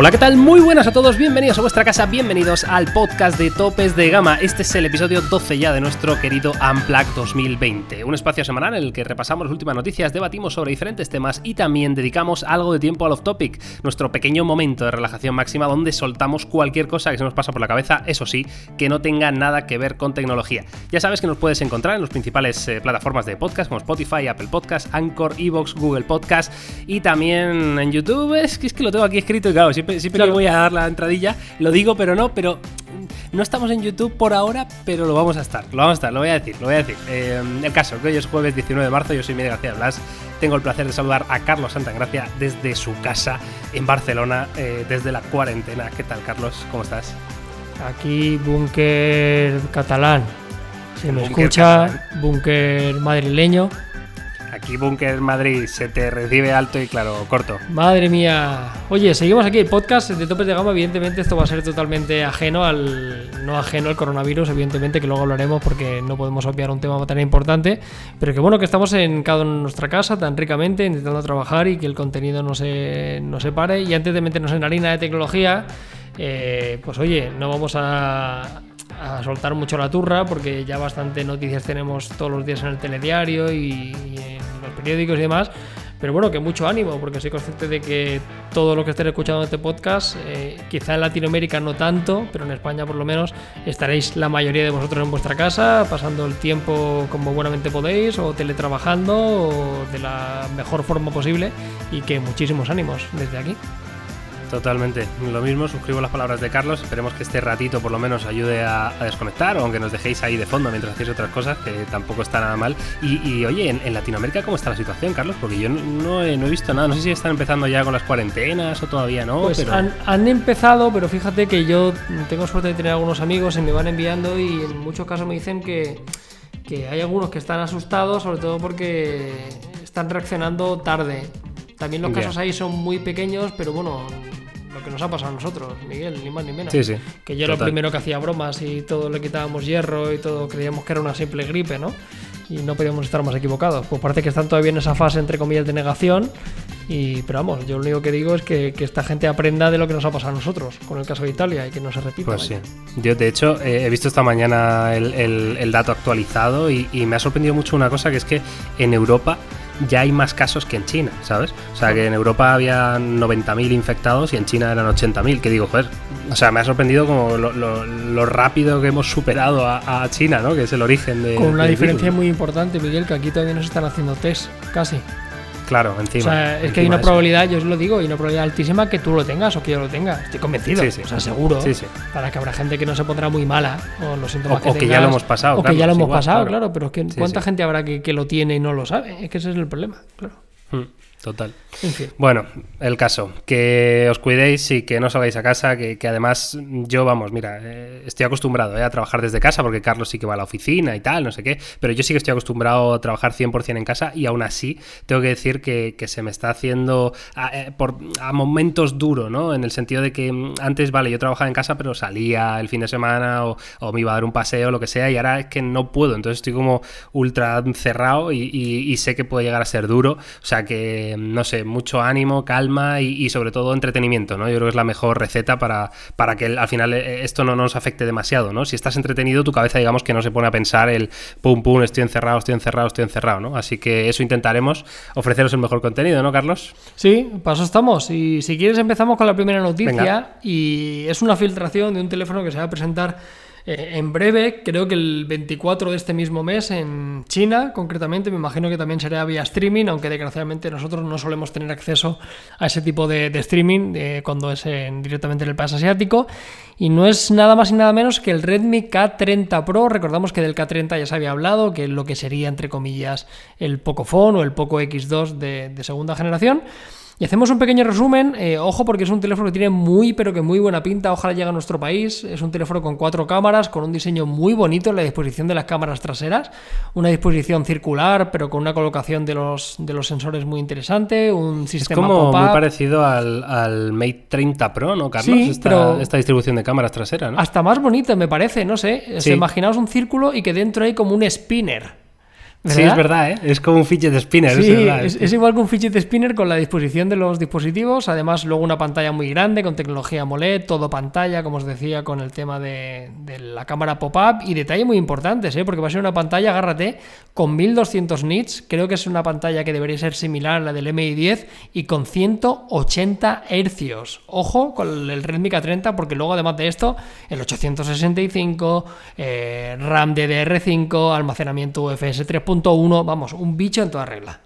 Hola, ¿qué tal? Muy buenas a todos, bienvenidos a vuestra casa, bienvenidos al podcast de Topes de Gama. Este es el episodio 12 ya de nuestro querido Unplug 2020, un espacio semanal en el que repasamos las últimas noticias, debatimos sobre diferentes temas y también dedicamos algo de tiempo al off-topic, nuestro pequeño momento de relajación máxima donde soltamos cualquier cosa que se nos pasa por la cabeza, eso sí, que no tenga nada que ver con tecnología. Ya sabes que nos puedes encontrar en las principales eh, plataformas de podcast como Spotify, Apple Podcast, Anchor, Evox, Google Podcast y también en YouTube. Es que, es que lo tengo aquí escrito y claro, siempre siempre, que voy a dar la entradilla, lo digo, pero no, pero no estamos en YouTube por ahora, pero lo vamos a estar, lo vamos a estar, lo voy a decir, lo voy a decir. Eh, el caso, que hoy es jueves 19 de marzo, yo soy Miguel García Blas, tengo el placer de saludar a Carlos Santagracia desde su casa en Barcelona, eh, desde la cuarentena. ¿Qué tal, Carlos? ¿Cómo estás? Aquí, búnker catalán. Se me escucha, búnker madrileño. Aquí Búnker Madrid se te recibe alto y claro, corto. Madre mía. Oye, seguimos aquí el podcast de Topes de Gama. Evidentemente esto va a ser totalmente ajeno al... No ajeno al coronavirus, evidentemente, que luego hablaremos porque no podemos obviar un tema tan importante. Pero que bueno que estamos en cada en nuestra casa tan ricamente, intentando trabajar y que el contenido no se, no se pare. Y antes de meternos en harina de tecnología, eh, pues oye, no vamos a a soltar mucho la turra porque ya bastante noticias tenemos todos los días en el telediario y, periódicos y demás. Pero bueno, que mucho ánimo, porque soy consciente de que todo lo que estén escuchando este podcast, eh, quizá en Latinoamérica no tanto, pero en España por lo menos, estaréis la mayoría de vosotros en vuestra casa, pasando el tiempo como buenamente podéis, o teletrabajando, o de la mejor forma posible, y que muchísimos ánimos desde aquí. Totalmente, lo mismo, suscribo las palabras de Carlos, esperemos que este ratito por lo menos ayude a, desconectar o aunque nos dejéis ahí de fondo mientras hacéis otras cosas, que tampoco está nada mal. Y, oye, en, Latinoamérica, ¿cómo está la situación, Carlos? Porque yo no, he, visto nada, no sé si están empezando ya con las cuarentenas o todavía no. Pues han, empezado, pero fíjate que yo tengo suerte de tener algunos amigos y me van enviando y en muchos casos me dicen que, que hay algunos que están asustados, sobre todo porque están reaccionando tarde. También los casos ahí son muy pequeños, pero bueno, lo que nos ha pasado a nosotros, Miguel, ni más ni menos. Sí, sí. Que yo era el primero que hacía bromas y todo le quitábamos hierro y todo creíamos que era una simple gripe, ¿no? Y no podíamos estar más equivocados. Pues parece que están todavía en esa fase, entre comillas, de negación. Y, pero vamos, yo lo único que digo es que, esta gente aprenda de lo que nos ha pasado a nosotros, con el caso de Italia, y que no se repita. Pues sí. Yo, de hecho, eh, he visto esta mañana el, dato actualizado y, y me ha sorprendido mucho una cosa, que es que en Europa ya hay más casos que en China, ¿sabes? O sea, que en Europa había 90.000 infectados y en China eran 80.000. Que digo, joder, o sea, me ha sorprendido como lo, rápido que hemos superado a, China, ¿no? Que es el origen de. Con una diferencia muy importante, Miguel, que aquí todavía no se están haciendo test, casi. Claro, encima. O sea, es que hay una probabilidad, yo os lo digo, hay una probabilidad altísima que tú lo tengas o que yo lo tenga. Estoy convencido. Sí, sí. O sea, seguro. Sí, sí. Para que habrá gente que no se pondrá muy mala o los síntomas o, que, ya lo hemos pasado. O que ya lo hemos pasado, claro. Pero es que ¿cuánta gente habrá que, que, lo tiene y no lo sabe? Es que ese es el problema, claro. Hmm. Total. Bueno, el caso, que os cuidéis y que no salgáis a casa, que, además yo, vamos, mira, eh, estoy acostumbrado eh, a trabajar desde casa porque Carlos sí que va a la oficina y tal, no sé qué, pero yo sí que estoy acostumbrado a trabajar 100% en casa y aún así tengo que decir que, se me está haciendo a, eh, por, a momentos duro, ¿no? En el sentido de que mm, antes, vale, yo trabajaba en casa, pero salía el fin de semana o, me iba a dar un paseo, lo que sea, y ahora es que no puedo, entonces estoy como ultra cerrado y sé que puede llegar a ser duro, o sea que no sé, mucho ánimo, calma y, sobre todo entretenimiento, ¿no? Yo creo que es la mejor receta para, para que al final eh, esto no nos afecte demasiado, ¿no? Si estás entretenido, tu cabeza digamos que no se pone a pensar el pum pum, estoy encerrado, estoy encerrado, estoy encerrado, ¿no? Así que eso intentaremos, ofreceros el mejor contenido, ¿no, Carlos? Sí, paso estamos. Y si quieres empezamos con la primera noticia y es una filtración de un teléfono que se va a presentar eh, en breve, creo que el 24 de este mismo mes en China, concretamente, me imagino que también será vía streaming, aunque desgraciadamente nosotros no solemos tener acceso a ese tipo de, streaming eh, cuando es directamente en el país asiático. Y no es nada más y nada menos que el Redmi K30 Pro. Recordamos que del K30 ya se había hablado, que es lo que sería, entre comillas, el Pocophone o el Poco X2 de segunda generación. Y hacemos un pequeño resumen. Eh, ojo, porque es un teléfono que tiene muy, pero que muy buena pinta. Ojalá llegue a nuestro país. Es un teléfono con cuatro cámaras, con un diseño muy bonito en la disposición de las cámaras traseras. Una disposición circular, pero con una colocación de los, de los sensores muy interesante. Un sistema Es como muy parecido al, Mate 30 Pro, ¿no, Carlos? Sí, esta, esta distribución de cámaras traseras, ¿no? Hasta más bonito, me parece, no sé. Imaginaos un círculo y que dentro hay como un spinner. Sí, es verdad, ¿eh? es como un fidget spinner. Sí, es, verdad, es, igual que un fidget spinner con la disposición de los dispositivos. Además, luego una pantalla muy grande con tecnología AMOLED, todo pantalla, como os decía, con el tema de, de la cámara pop-up. Y detalles muy importantes, ¿eh? porque va a ser una pantalla, agárrate, con 1200 nits. Creo que es una pantalla que debería ser similar a la del MI10 y con 180 hercios. Ojo con el Redmi K30, porque luego, además de esto, el 865, eh, RAM DDR5, almacenamiento UFS 3 uno, vamos, un bicho en toda regla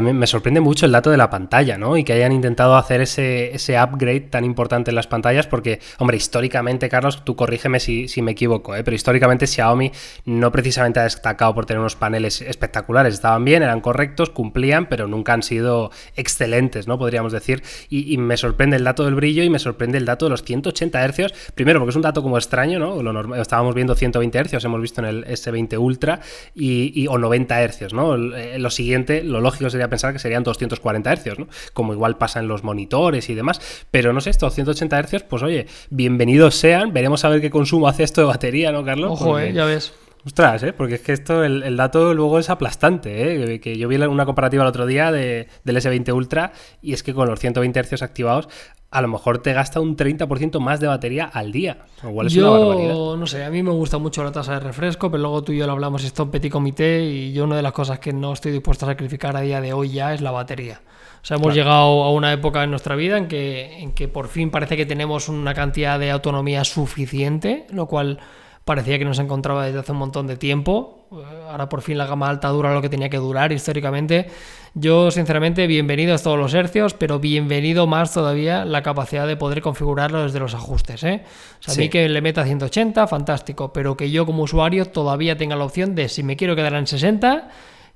me sorprende mucho el dato de la pantalla, ¿no? Y que hayan intentado hacer ese, ese upgrade tan importante en las pantallas, porque, hombre, históricamente, Carlos, tú corrígeme si, si me equivoco, ¿eh? pero históricamente Xiaomi no precisamente ha destacado por tener unos paneles espectaculares. Estaban bien, eran correctos, cumplían, pero nunca han sido excelentes, ¿no? Podríamos decir. Y, me sorprende el dato del brillo y me sorprende el dato de los 180 Hz. Primero, porque es un dato como extraño, ¿no? Lo estábamos viendo 120 Hz, hemos visto en el S20 Ultra, y, o 90 Hz, ¿no? Eh, lo siguiente, lo lógico sería pensar que serían 240 Hz, ¿no? Como igual pasa en los monitores y demás. Pero no sé, estos 180 Hz, pues oye, bienvenidos sean. Veremos a ver qué consumo hace esto de batería, ¿no, Carlos? Ojo, eh, ya ves. Ostras, ¿eh? porque es que esto, el, dato luego es aplastante. ¿eh? Que yo vi una comparativa el otro día de, del S20 Ultra y es que con los 120 Hz activados a lo mejor te gasta un 30% más de batería al día. Igual es yo, una barbaridad. no sé, a mí me gusta mucho la tasa de refresco, pero luego tú y yo lo hablamos esto en petit comité y yo una de las cosas que no estoy dispuesto a sacrificar a día de hoy ya es la batería. O sea, hemos llegado a una época en nuestra vida en que, en que por fin parece que tenemos una cantidad de autonomía suficiente, lo cual parecía que no se encontraba desde hace un montón de tiempo. Ahora por fin la gama alta dura lo que tenía que durar históricamente. Yo, sinceramente, bienvenidos todos los hercios, pero bienvenido más todavía la capacidad de poder configurarlo desde los ajustes. ¿eh? a mí que le meta 180, fantástico, pero que yo como usuario todavía tenga la opción de si me quiero quedar en 60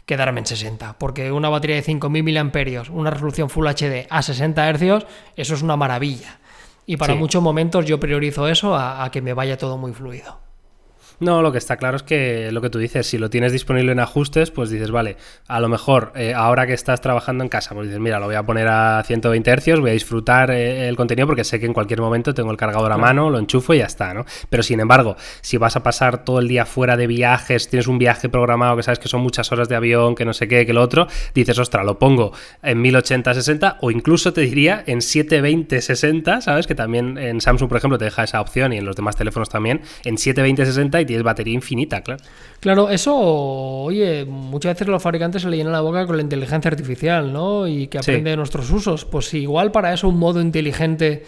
quedarme en 60, porque una batería de 5000 mAh, una resolución Full HD a 60 Hz, eso es una maravilla. Y para muchos momentos yo priorizo eso a que me vaya todo muy fluido. No, lo que está claro es que lo que tú dices, si lo tienes disponible en ajustes, pues dices, vale, a lo mejor eh, ahora que estás trabajando en casa, pues dices, mira, lo voy a poner a 120 Hz, voy a disfrutar eh, el contenido porque sé que en cualquier momento tengo el cargador a mano, lo enchufo y ya está, ¿no? Pero sin embargo, si vas a pasar todo el día fuera de viajes, tienes un viaje programado que sabes que son muchas horas de avión, que no sé qué, que lo otro, dices, ostras, lo pongo en 1080-60 o incluso te diría en 720-60, ¿sabes? Que también en Samsung, por ejemplo, te deja esa opción y en los demás teléfonos también, en 720-60 tienes batería infinita, claro. Claro, eso, oye, muchas veces los fabricantes se le llenan la boca con la inteligencia artificial, ¿no? Y que aprende de nuestros usos. Pues igual para eso un modo inteligente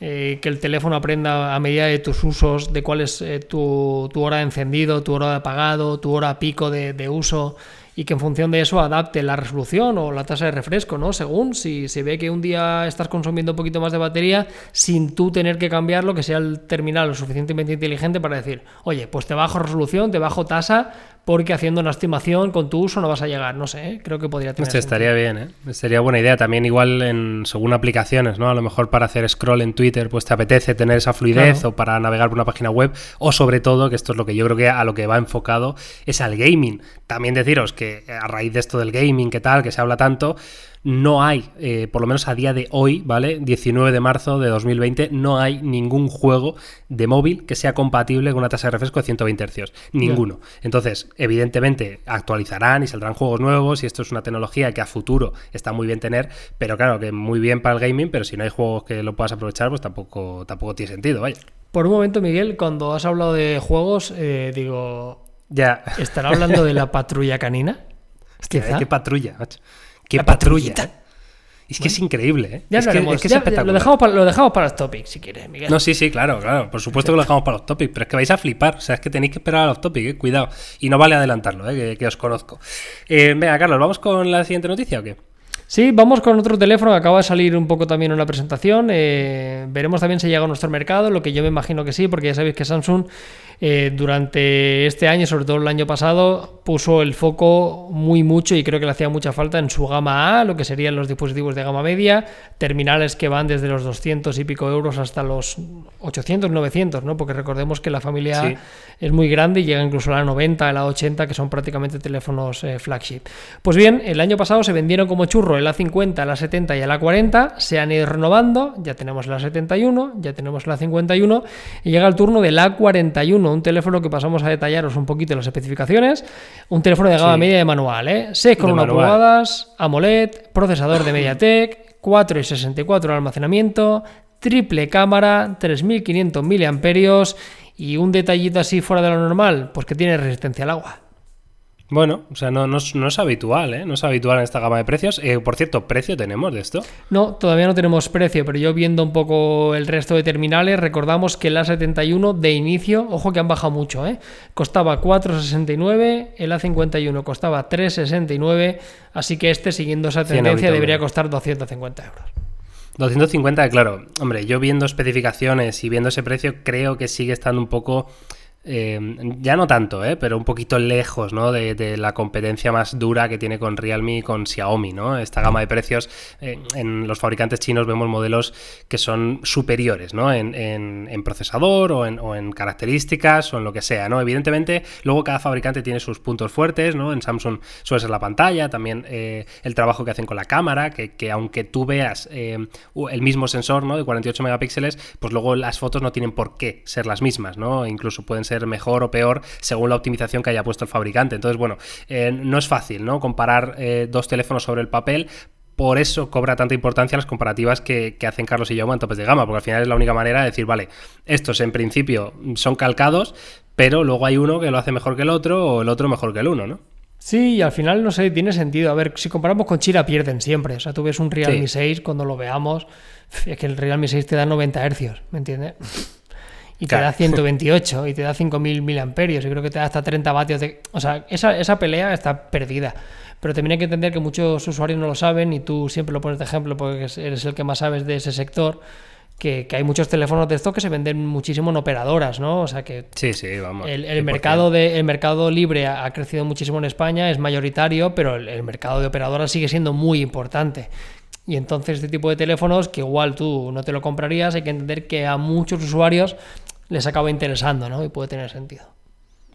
eh, que el teléfono aprenda a medida de tus usos, de cuál es eh, tu, hora de encendido, tu hora de apagado, tu hora pico de, de uso y que en función de eso adapte la resolución o la tasa de refresco, ¿no? Según si se ve que un día estás consumiendo un poquito más de batería sin tú tener que cambiarlo, que sea el terminal lo suficientemente inteligente para decir, oye, pues te bajo resolución, te bajo tasa, porque haciendo una estimación con tu uso no vas a llegar. No sé, ¿eh? creo que podría tener. Este estaría bien, ¿eh? Sería buena idea. También igual en según aplicaciones, ¿no? A lo mejor para hacer scroll en Twitter, pues te apetece tener esa fluidez o para navegar por una página web o sobre todo, que esto es lo que yo creo que a lo que va enfocado, es al gaming. También deciros que a raíz de esto del gaming, que tal, que se habla tanto, no hay, eh, por lo menos a día de hoy, ¿vale? 19 de marzo de 2020, no hay ningún juego de móvil que sea compatible con una tasa de refresco de 120 Hz. Ninguno. Entonces, evidentemente, actualizarán y saldrán juegos nuevos y esto es una tecnología que a futuro está muy bien tener, pero claro, que muy bien para el gaming, pero si no hay juegos que lo puedas aprovechar, pues tampoco, tampoco tiene sentido, vaya. Por un momento, Miguel, cuando has hablado de juegos, eh, digo... Ya. ¿Estará hablando de la patrulla canina? ¿Qué patrulla? Macho? ¡Qué patrulla! Es que es increíble, ¿eh? Ya, es, que, es, espectacular. Lo dejamos, para, lo dejamos para los topics, si quieres, Miguel. No, sí, sí, claro, claro. Por supuesto que lo dejamos para los topics, pero es que vais a flipar. O sea, es que tenéis que esperar a los topics, eh, cuidado. Y no vale adelantarlo, ¿eh? que, os conozco. Eh, venga, Carlos, ¿vamos con la siguiente noticia o qué? Sí, vamos con otro teléfono que acaba de salir un poco también en la presentación. Eh, veremos también si llega a nuestro mercado, lo que yo me imagino que sí, porque ya sabéis que Samsung eh, durante este año, sobre todo el año pasado, puso el foco muy mucho y creo que le hacía mucha falta en su gama A, lo que serían los dispositivos de gama media, terminales que van desde los 200 y pico euros hasta los 800, 900, ¿no? Porque recordemos que la familia A es muy grande y llega incluso a la 90, a la 80, que son prácticamente teléfonos eh, flagship. Pues bien, el año pasado se vendieron como churro el A50, el A70 y el A40, se han ido renovando, ya tenemos el A71, ya tenemos el A51 y llega el turno del A41 S21, un teléfono que pasamos a detallaros un poquito las especificaciones. Un teléfono de gama media de manual, ¿eh? 6,1 pulgadas, AMOLED, procesador de MediaTek, 4 y 64 de almacenamiento, triple cámara, 3500 mAh y un detallito así fuera de lo normal, pues que tiene resistencia al agua. Bueno, o sea, no, no, es, habitual, ¿eh? No es habitual en esta gama de precios. Eh, por cierto, ¿precio tenemos de esto? No, todavía no tenemos precio, pero yo viendo un poco el resto de terminales, recordamos que el A71 de inicio, ojo que han bajado mucho, ¿eh? Costaba 4,69, el A51 costaba 3,69, así que este, siguiendo esa tendencia, debería costar 250 euros. 250, claro. Hombre, yo viendo especificaciones y viendo ese precio, creo que sigue estando un poco eh, ya no tanto, ¿eh? pero un poquito lejos ¿no? de, la competencia más dura que tiene con Realme y con Xiaomi. ¿no? Esta gama de precios, eh, en los fabricantes chinos vemos modelos que son superiores ¿no? en, procesador o en, características o en lo que sea. ¿no? Evidentemente, luego cada fabricante tiene sus puntos fuertes. ¿no? En Samsung suele ser la pantalla, también el trabajo que hacen con la cámara, que, aunque tú veas el mismo sensor ¿no? de 48 megapíxeles, pues luego las fotos no tienen por qué ser las mismas. ¿no? Incluso pueden ser mejor o peor según la optimización que haya puesto el fabricante. Entonces, bueno, eh, no es fácil, ¿no? Comparar eh, dos teléfonos sobre el papel, por eso cobra tanta importancia las comparativas que, hacen Carlos y yo en topes de gama, porque al final es la única manera de decir, vale, estos en principio son calcados, pero luego hay uno que lo hace mejor que el otro o el otro mejor que el uno, ¿no? Sí, y al final, no sé, tiene sentido. A ver, si comparamos con China, pierden siempre. O sea, tú ves un Realme 6 cuando lo veamos, es que el Realme 6 te da 90 hercios, ¿me entiendes? Y te da 128 y te da 5.000 miliamperios y creo que te da hasta 30 vatios de... O sea, esa, esa pelea está perdida. Pero también hay que entender que muchos usuarios no lo saben y tú siempre lo pones de ejemplo porque eres el que más sabes de ese sector. Que, que, hay muchos teléfonos de estos que se venden muchísimo en operadoras, ¿no? O sea que sí, sí, vamos, el, mercado de, el mercado libre ha, crecido muchísimo en España, es mayoritario, pero el, el, mercado de operadoras sigue siendo muy importante. Y entonces este tipo de teléfonos, que igual tú no te lo comprarías, hay que entender que a muchos usuarios les acaba interesando, ¿no? Y puede tener sentido.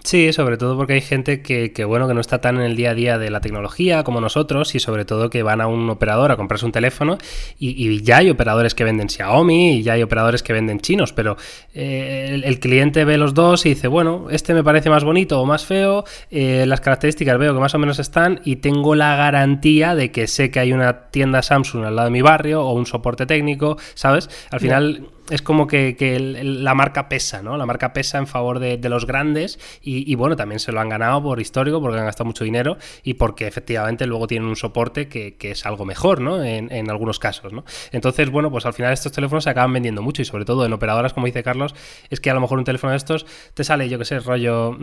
Sí, sobre todo porque hay gente que, bueno, que no está tan en el día a día de la tecnología como nosotros y sobre todo que van a un operador a comprarse un teléfono y, ya hay operadores que venden Xiaomi y ya hay operadores que venden chinos, pero eh, el, cliente ve los dos y dice, bueno, este me parece más bonito o más feo, eh, las características veo que más o menos están y tengo la garantía de que sé que hay una tienda Samsung al lado de mi barrio o un soporte técnico, ¿sabes? Al final es como que, la marca pesa, ¿no? La marca pesa en favor de, los grandes y, bueno, también se lo han ganado por histórico, porque han gastado mucho dinero y porque efectivamente luego tienen un soporte que, es algo mejor, ¿no? En, algunos casos, ¿no? Entonces, bueno, pues al final estos teléfonos se acaban vendiendo mucho y sobre todo en operadoras, como dice Carlos, es que a lo mejor un teléfono de estos te sale, yo que sé, rollo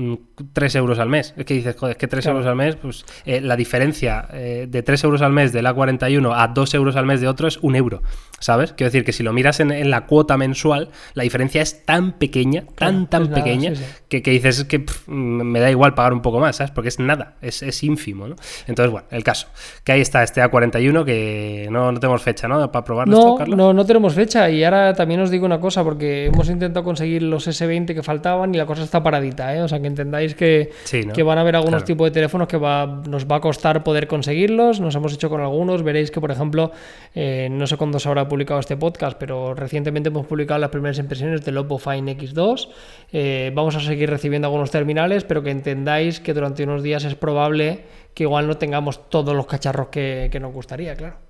3 mm, euros al mes. Es que dices, joder, es que 3 euros al mes, pues eh, la diferencia eh, de 3 euros al mes del A41 a 2 euros al mes de otro es un euro, ¿sabes? Quiero decir que si lo miras en la cuota mensual, la diferencia es tan pequeña, tan, tan pequeña, Que, dices que me da igual pagar un poco más, ¿sabes? Porque es nada, es, ínfimo, ¿no? Entonces, bueno, el caso, que ahí está este A41 que no, no tenemos fecha, ¿no? Para probarlo, no, Carlos. No, no tenemos fecha y ahora también os digo una cosa, porque hemos intentado conseguir los S20 que faltaban y la cosa está paradita, ¿eh? O sea, que entendáis que, que van a haber algunos tipos de teléfonos que va, nos va a costar poder conseguirlos, nos hemos hecho con algunos, veréis que, por ejemplo, eh, no sé cuándo se habrá publicado este podcast, pero recientemente hemos publicado las primeras impresiones del Oppo Fine X2. Eh, vamos a seguir recibiendo algunos terminales, pero que entendáis que durante unos días es probable que igual no tengamos todos los cacharros que nos gustaría, claro.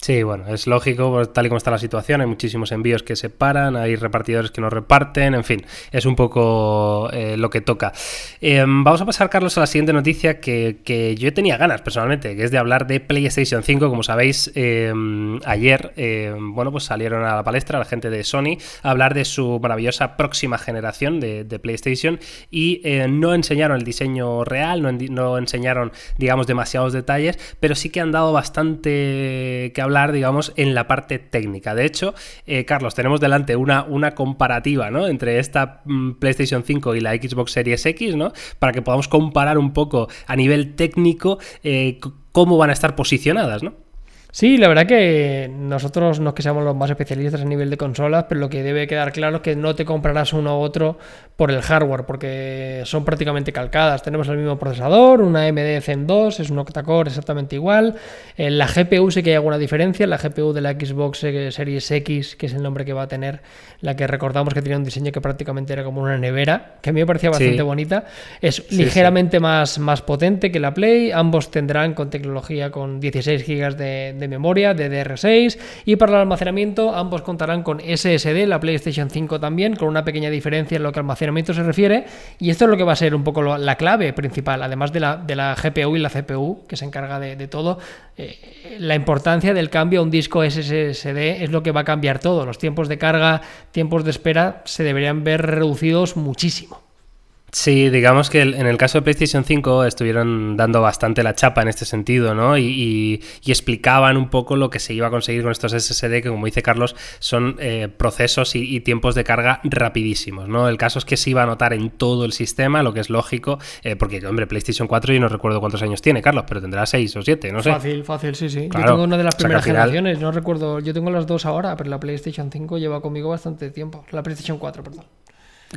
Sí, bueno, es lógico, pues, tal y como está la situación, hay muchísimos envíos que se paran, hay repartidores que no reparten, en fin, es un poco eh, lo que toca. Em, vamos a pasar, Carlos, a la siguiente noticia que, yo tenía ganas personalmente, que es de hablar de PlayStation 5. Como sabéis, em, ayer, em, bueno, pues salieron a la palestra la gente de Sony a hablar de su maravillosa próxima generación de, PlayStation y eh, no enseñaron el diseño real, no, no enseñaron, digamos, demasiados detalles, pero sí que han dado bastante que hablar hablar, digamos, en la parte técnica. De hecho, eh, Carlos, tenemos delante una, una comparativa, ¿no? Entre esta mm, PlayStation 5 y la Xbox Series X, ¿no? Para que podamos comparar un poco a nivel técnico eh, cómo van a estar posicionadas, ¿no? Sí, la verdad que nosotros no es que seamos los más especialistas a nivel de consolas, pero lo que debe quedar claro es que no te comprarás uno u otro por el hardware, porque son prácticamente calcadas. Tenemos el mismo procesador, una AMD Zen 2, es un octa-core exactamente igual. En la GPU sí que hay alguna diferencia, la GPU de la Xbox Series X, que es el nombre que va a tener, la que recordamos que tenía un diseño que prácticamente era como una nevera, que a mí me parecía bastante bonita, es ligeramente Más, más potente que la Play, ambos tendrán con tecnología con 16 GB de de memoria de DR6 y para el almacenamiento ambos contarán con SSD, la PlayStation 5 también, con una pequeña diferencia en lo que almacenamiento se refiere y esto es lo que va a ser un poco la clave principal, además de la, de la GPU y la CPU que se encarga de, todo, eh, la importancia del cambio a un disco SSD es lo que va a cambiar todo, los tiempos de carga, tiempos de espera se deberían ver reducidos muchísimo. Sí, digamos que en el caso de PlayStation 5 estuvieron dando bastante la chapa en este sentido, ¿no? Y, explicaban un poco lo que se iba a conseguir con estos SSD, que como dice Carlos, son eh, procesos y, tiempos de carga rapidísimos, ¿no? El caso es que se iba a notar en todo el sistema, lo que es lógico, eh, porque, hombre, PlayStation 4 yo no recuerdo cuántos años tiene, Carlos, pero tendrá 6 o 7, no sé. Fácil, fácil, sí, sí. yo tengo una de las primeras generaciones, no recuerdo, yo tengo las dos ahora, pero la PlayStation 5 lleva conmigo bastante tiempo, la PlayStation 4, perdón.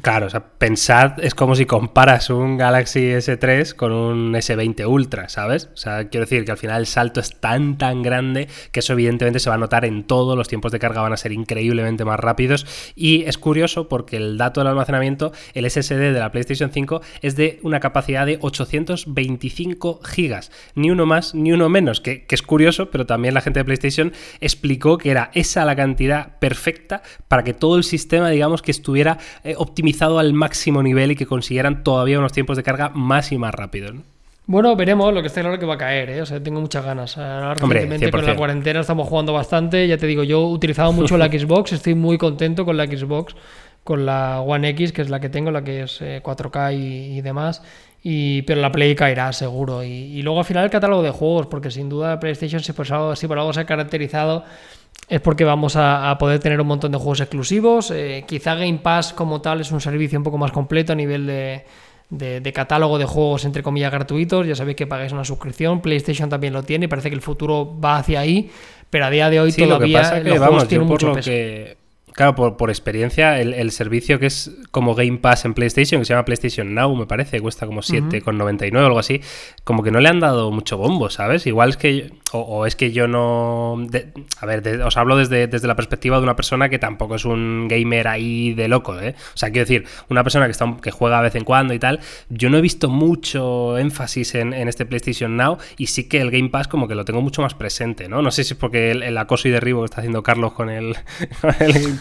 Claro, o sea, pensad, es como si comparas un Galaxy S3 con un S20 Ultra, ¿sabes? O sea, quiero decir que al final el salto es tan, tan grande que eso evidentemente se va a notar en todo, los tiempos de carga van a ser increíblemente más rápidos y es curioso porque el dato del almacenamiento, el SSD de la PlayStation 5 es de una capacidad de 825 gigas, ni uno más ni uno menos, que, que es curioso, pero también la gente de PlayStation explicó que era esa la cantidad perfecta para que todo el sistema, digamos, que estuviera eh, optimizado optimizado al máximo nivel y que consiguieran todavía unos tiempos de carga más y más rápidos. Bueno, veremos, lo que está claro que va a caer, ¿eh? o sea, tengo muchas ganas. Ahora, recientemente con la cuarentena estamos jugando bastante, ya te digo, yo he utilizado mucho la Xbox, estoy muy contento con la Xbox, con la One X, que es la que tengo, la que es 4K eh, y, demás, y, pero la Play caerá seguro. Y, luego al final el catálogo de juegos, porque sin duda PlayStation si por algo, si por algo se ha caracterizado es porque vamos a, poder tener un montón de juegos exclusivos. Eh, quizá Game Pass como tal es un servicio un poco más completo a nivel de, catálogo de juegos entre comillas gratuitos. Ya sabéis que pagáis una suscripción. PlayStation también lo tiene. Parece que el futuro va hacia ahí. Pero a día de hoy todavía los juegos tienen mucho peso. Claro, por, por experiencia, el, servicio que es como Game Pass en PlayStation, que se llama PlayStation Now, me parece, cuesta como 7,99 o algo así, como que no le han dado mucho bombo, ¿sabes? Igual es que, o, es que yo no... a ver, os hablo desde, desde la perspectiva de una persona que tampoco es un gamer ahí de loco, ¿eh? O sea, quiero decir, una persona que, está, que juega de vez en cuando y tal, yo no he visto mucho énfasis en, este PlayStation Now y sí que el Game Pass como que lo tengo mucho más presente, ¿no? No sé si es porque el, acoso y derribo que está haciendo Carlos con el, con el Game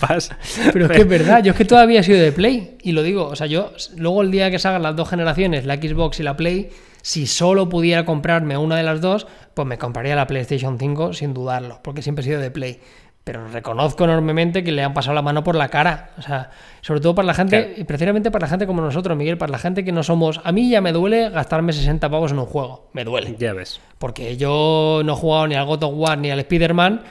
pero es que es verdad, yo es que todavía he sido de Play, y lo digo, o sea, yo luego el día que salgan las dos generaciones, la Xbox y la Play, si solo pudiera comprarme una de las dos, pues me compraría la PlayStation 5 sin dudarlo, porque siempre he sido de Play. Pero reconozco enormemente que le han pasado la mano por la cara. O sea, sobre todo para la gente, y precisamente para la gente como nosotros, Miguel, para la gente que no somos. A mí ya me duele gastarme 60 pavos en un juego. Me duele. Ya ves. Porque yo no he jugado ni al God of War ni al Spider-Man.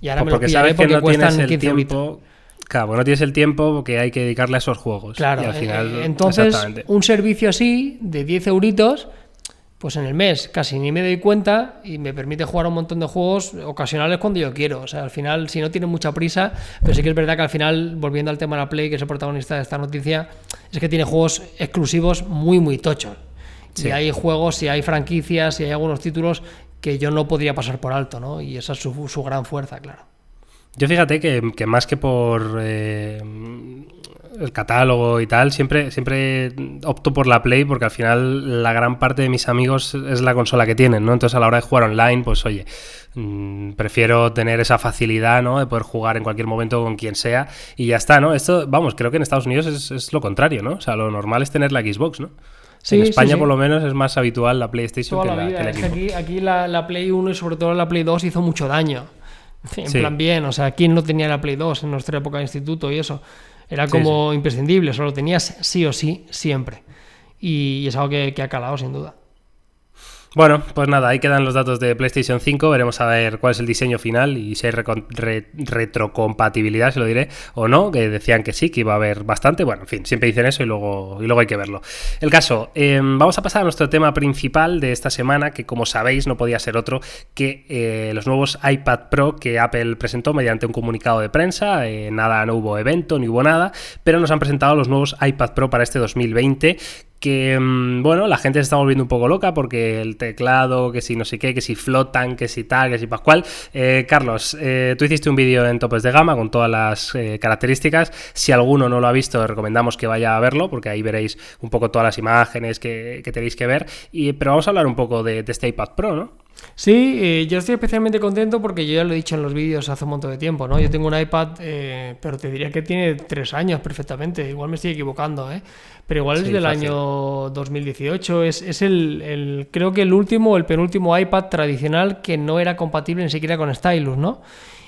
Y ahora pues me lo pillaré porque no cuestan 15 tiempo, Claro, no tienes el tiempo porque hay que dedicarle a esos juegos. Claro, al final, eh, entonces un servicio así de 10 euritos, pues en el mes casi ni me doy cuenta y me permite jugar un montón de juegos ocasionales cuando yo quiero. O sea, al final, si no tiene mucha prisa, pero sí que es verdad que al final, volviendo al tema de la Play, que es el protagonista de esta noticia, es que tiene juegos exclusivos muy, muy tochos. Si hay juegos, si hay franquicias, si hay algunos títulos que yo no podría pasar por alto, ¿no? Y esa es su gran fuerza, claro. Yo fíjate que, más que por eh, el catálogo y tal, siempre, siempre opto por la Play porque al final la gran parte de mis amigos es la consola que tienen, ¿no? Entonces a la hora de jugar online, pues oye, mm, prefiero tener esa facilidad, ¿no? De poder jugar en cualquier momento con quien sea y ya está, ¿no? Esto, vamos, creo que en Estados Unidos es, lo contrario, ¿no? O sea, lo normal es tener la Xbox, ¿no? en España, por lo menos, es más habitual la PlayStation que, la, Xbox. Aquí, aquí la, la Play 1 y sobre todo la Play 2 hizo mucho daño. En plan bien, o sea, ¿quién no tenía la Play 2 en nuestra época de instituto y eso? Era como imprescindible, solo tenías sí o sí siempre. Y, es algo que, ha calado, sin duda. Bueno, pues nada, ahí quedan los datos de PlayStation 5. Veremos a ver cuál es el diseño final y si hay retrocompatibilidad, se lo diré, o no. Que decían que sí, que iba a haber bastante. Bueno, en fin, siempre dicen eso y luego, y luego hay que verlo. El caso, em, vamos a pasar a nuestro tema principal de esta semana, que como sabéis no podía ser otro que eh, los nuevos iPad Pro que Apple presentó mediante un comunicado de prensa. Eh, nada, no hubo evento, ni hubo nada, pero nos han presentado los nuevos iPad Pro para este 2020 que mm, bueno, la gente se está volviendo un poco loca porque el teclado, que si no sé qué, que si flotan, que si tal, que si pascual. Eh, Carlos, eh, tú hiciste un vídeo en topes de gama con todas las eh, características. Si alguno no lo ha visto, recomendamos que vaya a verlo porque ahí veréis un poco todas las imágenes que, tenéis que ver. Y, pero vamos a hablar un poco de, de este iPad Pro, ¿no? Sí, eh, yo estoy especialmente contento porque yo ya lo he dicho en los vídeos hace un montón de tiempo, ¿no? Yo tengo un iPad, eh, pero te diría que tiene tres años perfectamente, igual me estoy equivocando, ¿eh? Pero igual es del año 2018, es, es el, creo que el último el penúltimo iPad tradicional que no era compatible ni siquiera con Stylus, ¿no?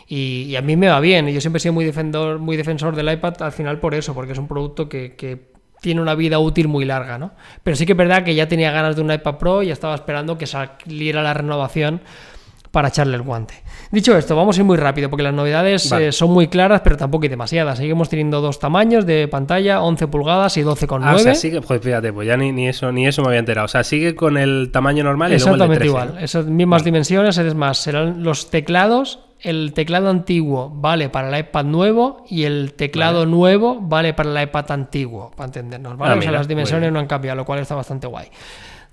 Y, a mí me va bien, yo siempre he sido muy defensor, muy defensor del iPad al final por eso, porque es un producto que, que tiene una vida útil muy larga, ¿no? Pero sí que es verdad que ya tenía ganas de un iPad Pro y estaba esperando que saliera la renovación para echarle el guante. Dicho esto, vamos a ir muy rápido porque las novedades eh, son muy claras, pero tampoco hay demasiadas. Seguimos teniendo dos tamaños de pantalla, 11 pulgadas y 12,9. Ah, o sea, sigue, pues fíjate, pues ya ni, eso, ni eso me había enterado. O sea, sigue con el tamaño normal y Exactamente luego el igual. Esas mismas dimensiones, es más, serán los teclados el teclado antiguo vale para el iPad nuevo y el teclado nuevo vale para el iPad antiguo, para entendernos. ¿vale? Ah, las dimensiones no han cambiado, lo cual está bastante guay.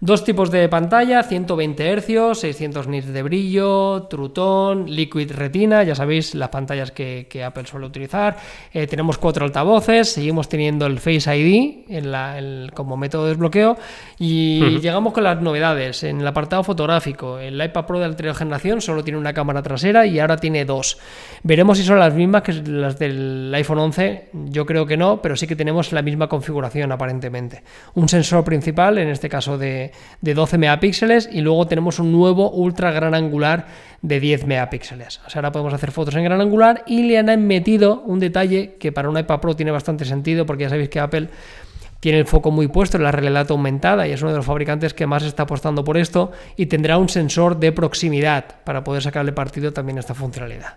Dos tipos de pantalla, 120 Hz, 600 nits de brillo, Trutón, Liquid Retina, ya sabéis las pantallas que, Apple suele utilizar. Eh, tenemos cuatro altavoces, seguimos teniendo el Face ID en como método de desbloqueo y llegamos con las novedades. En el apartado fotográfico, el iPad Pro de anterior generación solo tiene una cámara trasera y ahora tiene dos. Veremos si son las mismas que las del iPhone 11, yo creo que no, pero sí que tenemos la misma configuración aparentemente. Un sensor principal, en este caso de de, 12 megapíxeles y luego tenemos un nuevo ultra gran angular de 10 megapíxeles. O sea, ahora podemos hacer fotos en gran angular y le han metido un detalle que para un iPad Pro tiene bastante sentido porque ya sabéis que Apple tiene el foco muy puesto en la realidad aumentada y es uno de los fabricantes que más está apostando por esto y tendrá un sensor de proximidad para poder sacarle partido también a esta funcionalidad.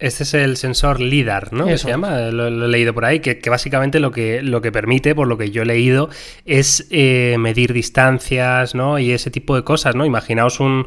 Este es el sensor LIDAR, ¿no? Se llama, lo, he leído por ahí, que, básicamente lo que, lo que permite, por lo que yo he leído, es eh, medir distancias, ¿no? Y ese tipo de cosas, ¿no? Imaginaos un,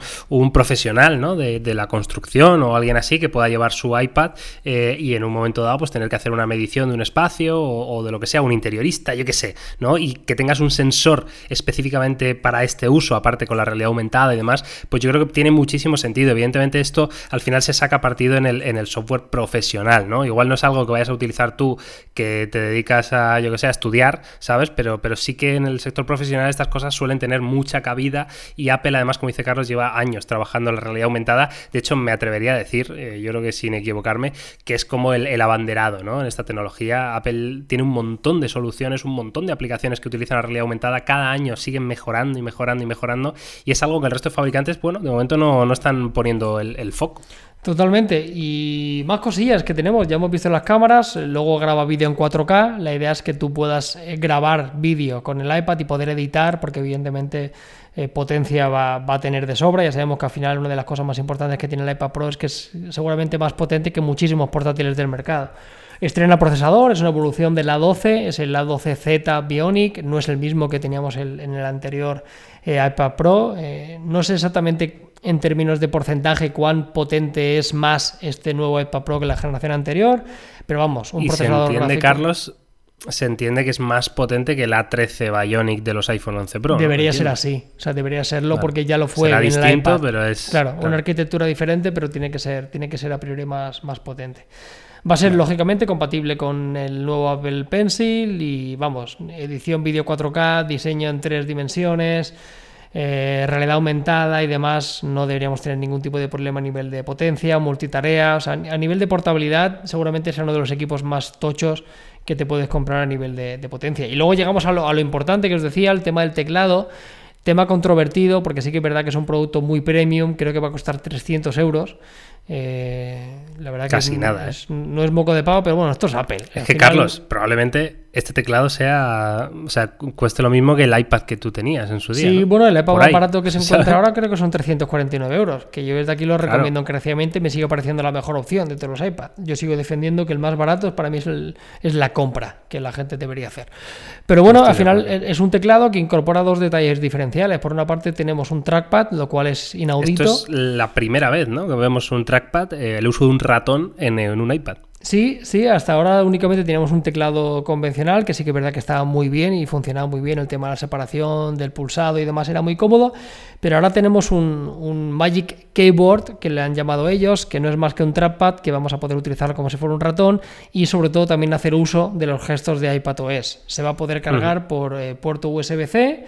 profesional, ¿no? De, la construcción o alguien así que pueda llevar su iPad eh, y en un momento dado, pues tener que hacer una medición de un espacio o, de lo que sea, un interiorista, yo qué sé, ¿no? Y que tengas un sensor específicamente para este uso, aparte con la realidad aumentada y demás, pues yo creo que tiene muchísimo sentido. Evidentemente esto al final se saca partido en el, en el software software profesional, ¿no? Igual no es algo que vayas a utilizar tú que te dedicas a, yo que sé, a estudiar, ¿sabes? Pero, pero sí que en el sector profesional estas cosas suelen tener mucha cabida y Apple, además, como dice Carlos, lleva años trabajando en la realidad aumentada. De hecho, me atrevería a decir, eh, yo creo que sin equivocarme, que es como el, abanderado, ¿no? En esta tecnología. Apple tiene un montón de soluciones, un montón de aplicaciones que utilizan la realidad aumentada. Cada año siguen mejorando y mejorando y mejorando. Y es algo que el resto de fabricantes, bueno, de momento no, no están poniendo el foco. Totalmente. Y más cosillas que tenemos. Ya hemos visto las cámaras. Luego graba vídeo en 4K. La idea es que tú puedas eh, grabar vídeo con el iPad y poder editar, porque evidentemente eh, potencia va, a tener de sobra. Ya sabemos que al final una de las cosas más importantes que tiene el iPad Pro es que es seguramente más potente que muchísimos portátiles del mercado. Estrena procesador, es una evolución del A12, es el A12Z Bionic, no es el mismo que teníamos en el anterior eh, iPad Pro. no sé exactamente en términos de porcentaje cuán potente es más este nuevo iPad Pro que la generación anterior, pero vamos, un procesador se entiende, Carlos, se entiende que es más potente que el A13 Bionic de los iPhone 11 Pro. Debería ser así, o sea, debería serlo porque ya lo fue Será distinto, pero es claro, una arquitectura diferente, pero tiene que ser tiene que ser a priori más más potente. Va a ser lógicamente compatible con el nuevo Apple Pencil y vamos, edición vídeo 4K, diseño en tres dimensiones, eh, realidad aumentada y demás, no deberíamos tener ningún tipo de problema a nivel de potencia, multitarea, o sea, a nivel de portabilidad seguramente es uno de los equipos más tochos que te puedes comprar a nivel de, potencia. Y luego llegamos a lo, a lo importante que os decía, el tema del teclado. Tema controvertido, porque sí que es verdad que es un producto muy premium, creo que va a costar 300 euros. Eh, la verdad Casi que nada, es- no es moco de pavo, pero bueno, esto es Apple. Es Al que, final- Carlos, probablemente este teclado sea. O sea, cu- cueste lo mismo que el iPad que tú tenías en su día. Sí, ¿no? bueno, el iPad más barato que se encuentra ahora creo que son 349 euros. Que yo desde aquí lo Claro. recomiendo encarecidamente. Me sigue pareciendo la mejor opción de todos los iPads. Yo sigo defendiendo que el más barato para mí es, el- es la compra que la gente debería hacer. Pero bueno, Estoy al final es un teclado que incorpora dos detalles diferenciales. Por una parte tenemos un trackpad, lo cual es inaudito. Esto es la primera vez, ¿no? Que vemos un trackpad, eh, el uso de un ratón en, en un iPad. Sí, sí, hasta ahora únicamente teníamos un teclado convencional, que sí que es verdad que estaba muy bien y funcionaba muy bien el tema de la separación, del pulsado y demás, era muy cómodo, pero ahora tenemos un, un Magic Keyboard, que le han llamado ellos, que no es más que un trackpad, que vamos a poder utilizar como si fuera un ratón y sobre todo también hacer uso de los gestos de iPadOS. Se va a poder cargar por eh, puerto USB-C.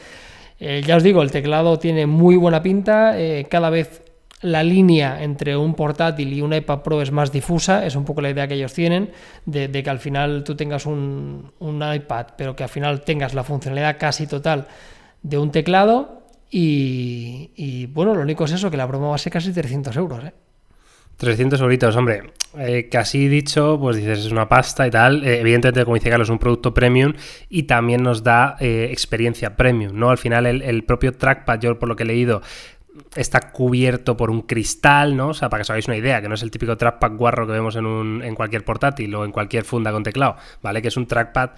Eh, ya os digo, el teclado tiene muy buena pinta, eh, cada vez la línea entre un portátil y un iPad Pro es más difusa, es un poco la idea que ellos tienen, de, que al final tú tengas un, un iPad, pero que al final tengas la funcionalidad casi total de un teclado. Y, bueno, lo único es eso, que la broma va a ser casi 300 euros. ¿eh? 300 euritos, hombre, eh, casi dicho, pues dices es una pasta y tal. Eh, evidentemente, como dice Carlos, es un producto premium y también nos da eh, experiencia premium, ¿no? Al final, el, el propio trackpad, yo por lo que he leído, está cubierto por un cristal, ¿no? O sea, para que os hagáis una idea, que no es el típico trackpad guarro que vemos en, un, en cualquier portátil o en cualquier funda con teclado, ¿vale? Que es un trackpad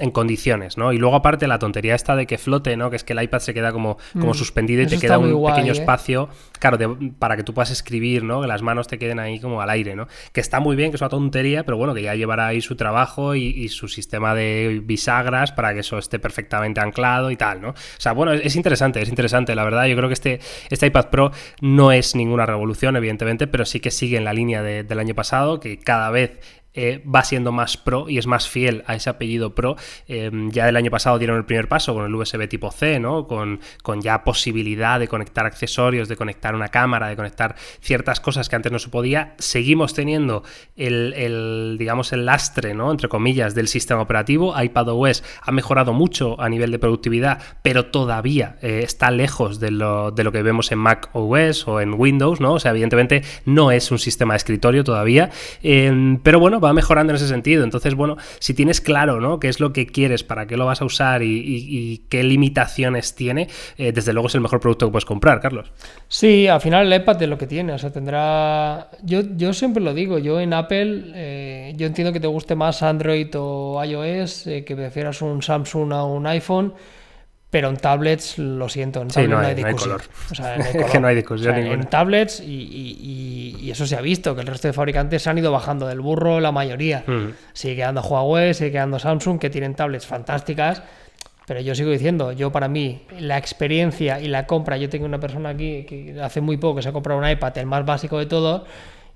en condiciones, ¿no? Y luego aparte la tontería esta de que flote, ¿no? Que es que el iPad se queda como, como Mm, suspendido y eso te queda un guay, pequeño ¿eh? espacio, claro, de- para que tú puedas escribir, ¿no? Que las manos te queden ahí como al aire, ¿no? Que está muy bien, que es una tontería, pero bueno, que ya llevará ahí su trabajo y, y su sistema de bisagras para que eso esté perfectamente anclado y tal, ¿no? O sea, bueno, es, es interesante, es interesante, la verdad. Yo creo que este, este iPad Pro no es ninguna revolución, evidentemente, pero sí que sigue en la línea de- del año pasado, que cada vez eh, va siendo más pro y es más fiel a ese apellido pro. Eh, ya el año pasado dieron el primer paso con el USB tipo C, ¿no? Con, con ya posibilidad de conectar accesorios, de conectar una cámara, de conectar ciertas cosas que antes no se podía. Seguimos teniendo el, el, digamos, el lastre, ¿no? Entre comillas, del sistema operativo. iPadOS ha mejorado mucho a nivel de productividad, pero todavía eh, está lejos de lo, de lo que vemos en Mac OS o en Windows, ¿no? O sea, evidentemente no es un sistema de escritorio todavía, eh, pero bueno, va mejorando en ese sentido. Entonces, bueno, si tienes claro, ¿no? Qué es lo que quieres, para qué lo vas a usar y, qué limitaciones tiene, eh, desde luego es el mejor producto que puedes comprar, Carlos. Sí, al final el iPad es lo que tiene, o sea, tendrá... Yo, yo siempre lo digo, yo en Apple, eh, yo entiendo que te guste más Android o iOS, eh, que prefieras un Samsung a un iPhone, pero en tablets, lo siento, en Sí, tablets no no hay- hay no hay discusión. color. O sea, no hay Es que no hay discusión O sea, ninguna. En tablets, y, y- y- y eso se ha visto, que el resto de fabricantes han ido bajando del burro la mayoría. Mm. Sigue quedando Huawei, sigue quedando Samsung, que tienen tablets fantásticas. Pero yo sigo diciendo, yo para mí, la experiencia y la compra, yo tengo una persona aquí que hace muy poco que se ha comprado un iPad, el más básico de todos,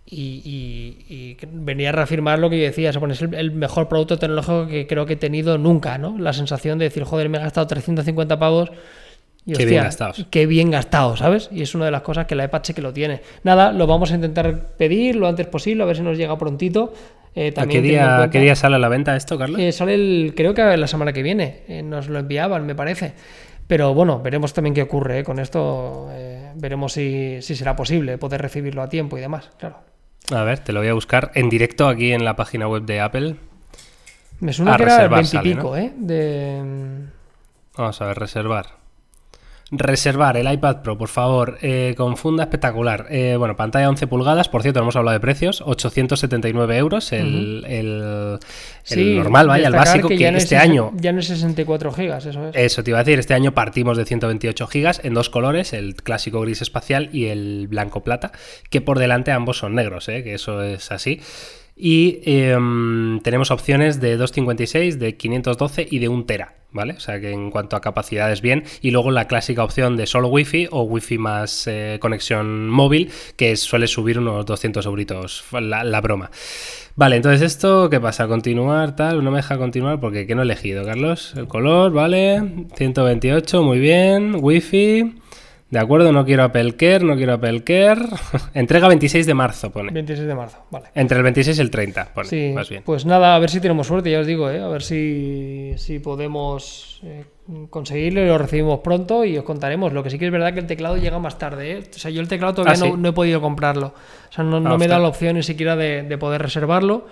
y, y- y venía a reafirmar lo que yo decía, es el, el mejor producto tecnológico que creo que he tenido nunca, ¿no? La sensación de decir, joder, me he gastado 350 pavos. Y, Qué bien gastados. Qué bien gastado, ¿sabes? Y es una de las cosas que la sí que lo tiene. Nada, lo vamos a intentar pedir lo antes posible, a ver si nos llega prontito. Eh, ¿A qué día, cuenta- qué día sale a la venta esto, Carlos? eh, sale el, creo que la semana que viene. eh, nos lo enviaban, me parece. Pero bueno, veremos también qué ocurre con esto. veremos si, si será posible poder recibirlo a tiempo y demás. Claro. A ver, te lo voy a buscar en directo aquí en la página web de Apple. Me suena A que era el reservar 20 y sale, pico, ¿eh? De, Vamos a ver, reservar. Reservar el iPad Pro, por favor, eh, con funda espectacular. Eh, bueno, pantalla 11 pulgadas, por cierto, no hemos hablado de precios, 879 euros, el, el- el Sí, normal, vaya, el básico, que, este año... Ya no es 64 gigas, eso es. Eso te iba a decir, este año partimos de 128 gigas en dos colores, el clásico gris espacial y el blanco plata, que por delante ambos son negros, ¿eh? que eso es así. Y em, tenemos opciones de 256, de 512 y de 1 tera, ¿vale? O sea que en cuanto a capacidades bien. Y luego la clásica opción de solo Wi-Fi o Wi-Fi más eh, conexión móvil, que suele subir unos 200 euritos la, broma. Vale, entonces esto, ¿qué pasa? Continuar, tal, no me deja continuar porque ¿qué no he elegido, Carlos? El color, vale, 128, muy bien, Wi-Fi, De acuerdo, no quiero Apple Care, no quiero Apple Care. Entrega 26 de marzo, pone. 26 de marzo, vale. Entre el 26 y el 30, pone, Sí, más bien. pues nada, a ver si tenemos suerte, ya os digo, ¿eh? a ver si, si podemos eh, conseguirlo y lo recibimos pronto y os contaremos. Lo que sí que es verdad que el teclado llega más tarde. ¿eh? O sea, yo el teclado todavía Ah, no, ¿sí? no he podido comprarlo. O sea, no, no Ah, me da la opción ni siquiera de, de poder reservarlo.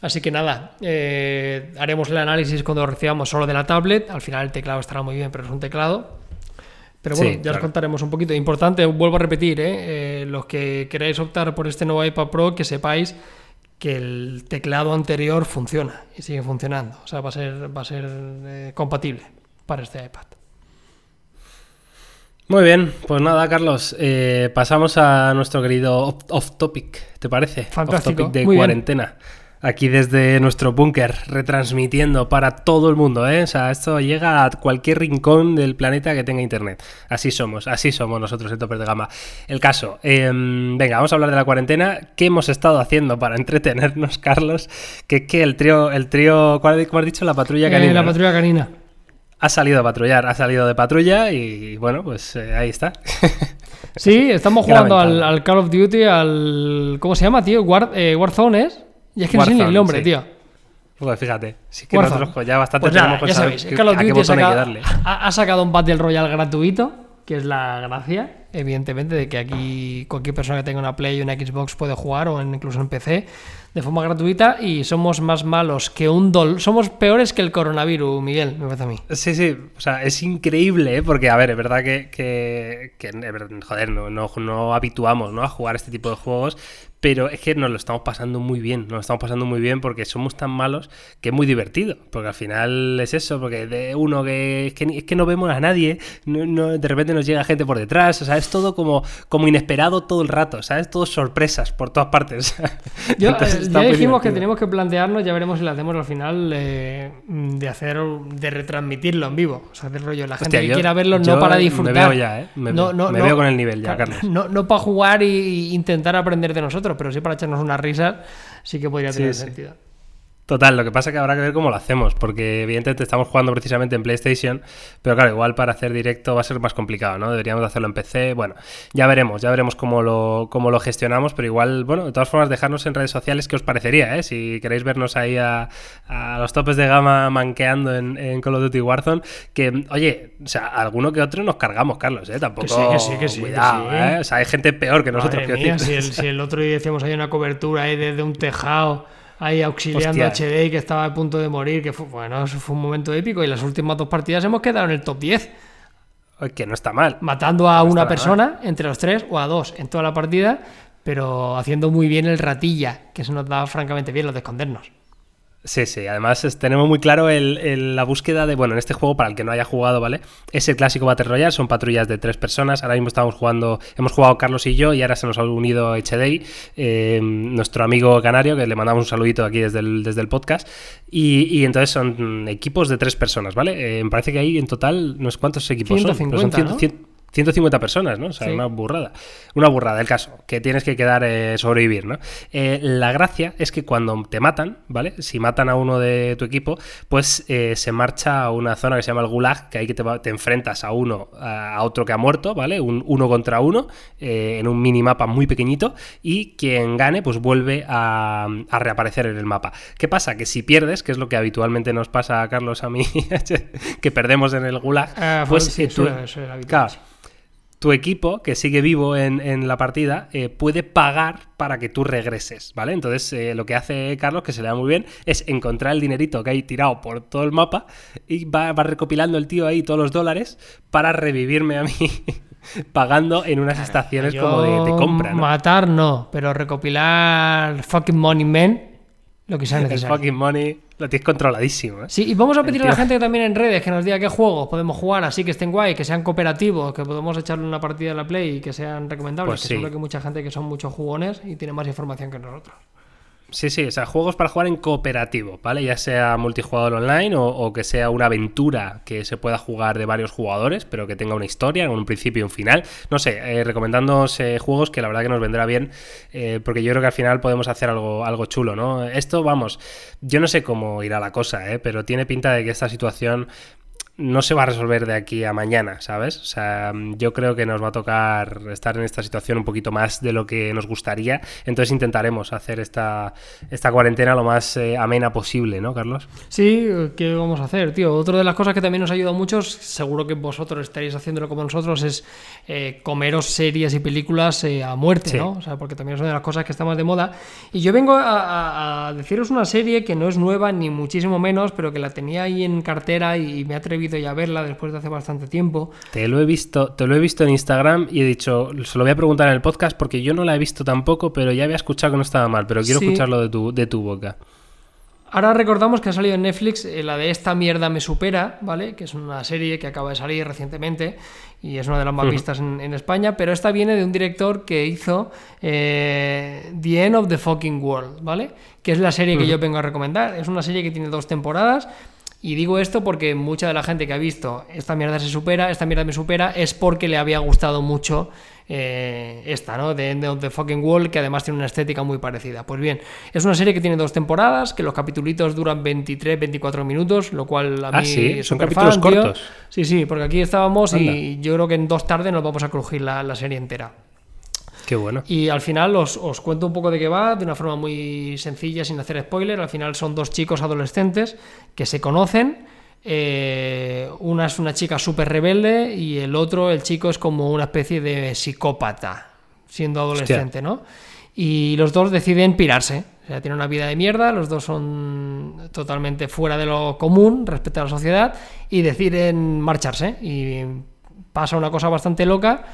Así que nada, eh, haremos el análisis cuando lo recibamos solo de la tablet. Al final el teclado estará muy bien, pero es un teclado. Pero bueno, Sí, ya os claro. contaremos un poquito. Importante, vuelvo a repetir, ¿eh? Eh, los que queráis optar por este nuevo iPad Pro, que sepáis que el teclado anterior funciona y sigue funcionando. O sea, va a ser, va a ser eh, compatible para este iPad. Muy bien, pues nada, Carlos, eh, pasamos a nuestro querido off, off topic, ¿te parece? Fantástico, Off topic de muy bien. Aquí desde nuestro búnker, retransmitiendo para todo el mundo, ¿eh? O sea, esto llega a cualquier rincón del planeta que tenga internet. Así somos, así somos nosotros en Topes de Gama. El caso, eh, venga, vamos a hablar de la cuarentena. ¿Qué hemos estado haciendo para entretenernos, Carlos? Que es que el trío, el trío, ¿cuál, cuál has dicho? La patrulla Eh, canina. la ¿no? patrulla canina. Ha salido a patrullar, ha salido de patrulla y bueno, pues eh, ahí está. Sí, estamos jugando al Call of Duty, al. ¿Cómo se llama, tío? War, eh, Warzone es. Y es que no sé ni el nombre, sí. tío. Pues fíjate, sí que Warzone. nosotros ya bastante Pues nada, tenemos que ya sabéis, qué- Call of a qué Duty que darle. ha- ha sacado un Battle Royale gratuito, que es la gracia, evidentemente, de que aquí cualquier persona que tenga una Play y una Xbox puede jugar, o incluso en PC, de forma gratuita, y somos más malos que un dol. Somos peores que el coronavirus, Miguel, me parece a mí. Sí, sí, o sea, es increíble, ¿eh? porque, a ver, es verdad que, que, que, joder, no, no, no habituamos ¿no? a jugar este tipo de juegos, pero es que nos lo estamos pasando muy bien, nos lo estamos pasando muy bien porque somos tan malos que es muy divertido, porque al final es eso, porque de uno que es que, ni- es que no vemos a nadie, no, no- de repente nos llega gente por detrás, o sea, es todo como, como inesperado todo el rato, ¿sabes? Todo sorpresas por todas partes. Yo, Entonces eh, ya dijimos que tenemos que plantearnos, ya veremos si lo hacemos al final, eh, de hacer, de retransmitirlo en vivo. O sea, del rollo, la gente Hostia, que yo- quiera verlo no para me disfrutar. veo ya, ¿eh? Me- me veo con el nivel ya, Carlos. No, no para jugar e intentar aprender de nosotros, pero sí para echarnos unas risas, sí que podría Sí, tener sí. sentido. Total, lo que pasa es que habrá que ver cómo lo hacemos, porque evidentemente estamos jugando precisamente en PlayStation, pero claro, igual para hacer directo va a ser más complicado, ¿no? Deberíamos de hacerlo en PC, bueno, ya veremos, ya veremos cómo lo, cómo lo gestionamos, pero igual, bueno, de todas formas, dejarnos en redes sociales qué os parecería, ¿eh? Si queréis vernos ahí a, a los topes de gama manqueando en, en Call of Duty Warzone, que, oye, o sea, alguno que otro nos cargamos, Carlos, ¿eh? Tampoco... sí, que sí, que sí, que Cuidado, sí. ¿eh? O sea, hay gente peor que nosotros, Madre mía, si, el, si el otro día decíamos ahí una cobertura ahí desde un tejado, ahí auxiliando Hostia. a HD y que estaba a punto de morir, que fue, bueno, eso fue un momento épico y las últimas dos partidas hemos quedado en el top 10. Que no está mal. matando a No una persona entre los tres o a dos en toda la partida, pero haciendo muy bien el ratilla, que se nos da francamente bien lo de escondernos. Sí, sí, además es- tenemos muy claro el- el- la búsqueda de, bueno, en este juego, para el que no haya jugado, ¿vale? Es el clásico Battle Royale, son patrullas de tres personas, ahora mismo estamos jugando, hemos jugado Carlos y yo y ahora se nos ha unido HDI, eh, nuestro amigo canario, que le mandamos un saludito aquí desde el, desde el podcast, y, y entonces son equipos de tres personas, ¿vale? Eh, me parece que hay en total, no sé cuántos equipos son, pero son 150, ¿no? 100 150 personas, ¿no? O sea, Sí. una burrada. Una burrada, el caso, que tienes que quedar eh, sobrevivir, ¿no? Eh, la gracia es que cuando te matan, ¿vale? Si matan a uno de tu equipo, pues eh, se marcha a una zona que se llama el Gulag, que ahí que te, te enfrentas a uno, a otro que ha muerto, ¿vale? Un uno contra uno, en un minimapa muy pequeñito, y quien gane, pues vuelve a, a reaparecer en el mapa. ¿Qué pasa? Que si pierdes, que es lo que habitualmente nos pasa a Carlos, a mí, que perdemos en el Gulag, Ah, pues sí, tú- ser habitual. Claro, tu equipo, que sigue vivo en, en la partida, eh, puede pagar para que tú regreses, ¿vale? Entonces, eh, lo que hace Carlos, que se le da muy bien, es encontrar el dinerito que hay tirado por todo el mapa y va, va recopilando el tío ahí todos los dólares para revivirme a mí, pagando en unas estaciones como de, de compra, ¿no? Matar no, pero recopilar fucking money lo que sea El necesario. fucking money lo tienes controladísimo, ¿eh? Sí, y vamos a pedir a la gente también en redes que nos diga qué juegos podemos jugar así que estén guay, que sean cooperativos, que podemos echarle una partida a la Play y que sean recomendables. Pues que sí. seguro que mucha gente que son muchos jugones y tiene más información que nosotros. Sí, sí, o sea, juegos para jugar en cooperativo, ¿vale? Ya sea multijugador online o, que sea una aventura que se pueda jugar de varios jugadores, pero que tenga una historia, un principio y un final. No sé, eh, eh, juegos que la verdad que nos vendrá bien, eh, porque yo creo que al final podemos hacer algo, algo chulo, ¿no? Esto, vamos, yo no sé cómo irá la cosa, ¿eh? Pero tiene pinta de que esta situación no se va a resolver de aquí a mañana, ¿sabes? O sea, yo creo que nos va a tocar estar en esta situación un poquito más de lo que nos gustaría. Entonces intentaremos hacer esta, esta cuarentena lo más eh, amena posible, ¿no, Carlos? Sí, ¿qué vamos a hacer, tío? Otra de las cosas que también nos ha ayudado mucho, seguro que vosotros estaréis haciéndolo como nosotros, es eh, comeros series y películas eh, a muerte, ¿no? O sea, porque también es una de las cosas que está más de moda. Y yo vengo a, a deciros una serie que no es nueva ni muchísimo menos, pero que la tenía ahí en cartera y me ha atrevido ya verla después de hace bastante tiempo. Te lo he visto, te lo he visto en Instagram y he dicho, se lo voy a preguntar en el podcast porque yo no la he visto tampoco, pero ya había escuchado que no estaba mal, pero quiero escucharlo de tu, de tu boca. Ahora recordamos que ha salido en Netflix eh, la de Esta mierda me supera, ¿vale? Que es una serie que acaba de salir recientemente y es una de las más vistas en, España, pero esta viene de un director que hizo eh, The End of the Fucking World, ¿vale? Que es la serie que yo vengo a recomendar. Es una serie que tiene dos temporadas y digo esto porque mucha de la gente que ha visto esta mierda se supera, esta mierda me supera, es porque le había gustado mucho eh, esta, ¿no? De End of the Fucking Wall, que además tiene una estética muy parecida. Pues bien, es una serie que tiene dos temporadas, que los capítulos duran 23, 24 minutos, lo cual a ah, mí sí? son capítulos cortos. Sí, sí, porque aquí estábamos y yo creo que en dos tardes nos vamos a crujir la serie entera. Qué bueno. Y al final os, cuento un poco de qué va, de una forma muy sencilla, sin hacer spoiler. Al final son dos chicos adolescentes que se conocen. Eh, una es una chica súper rebelde y el otro, el chico, es como una especie de psicópata, siendo adolescente, ¿no? Y los dos deciden pirarse. O sea, tienen una vida de mierda, los dos son totalmente fuera de lo común respecto a la sociedad y deciden marcharse. Y pasa una cosa bastante loca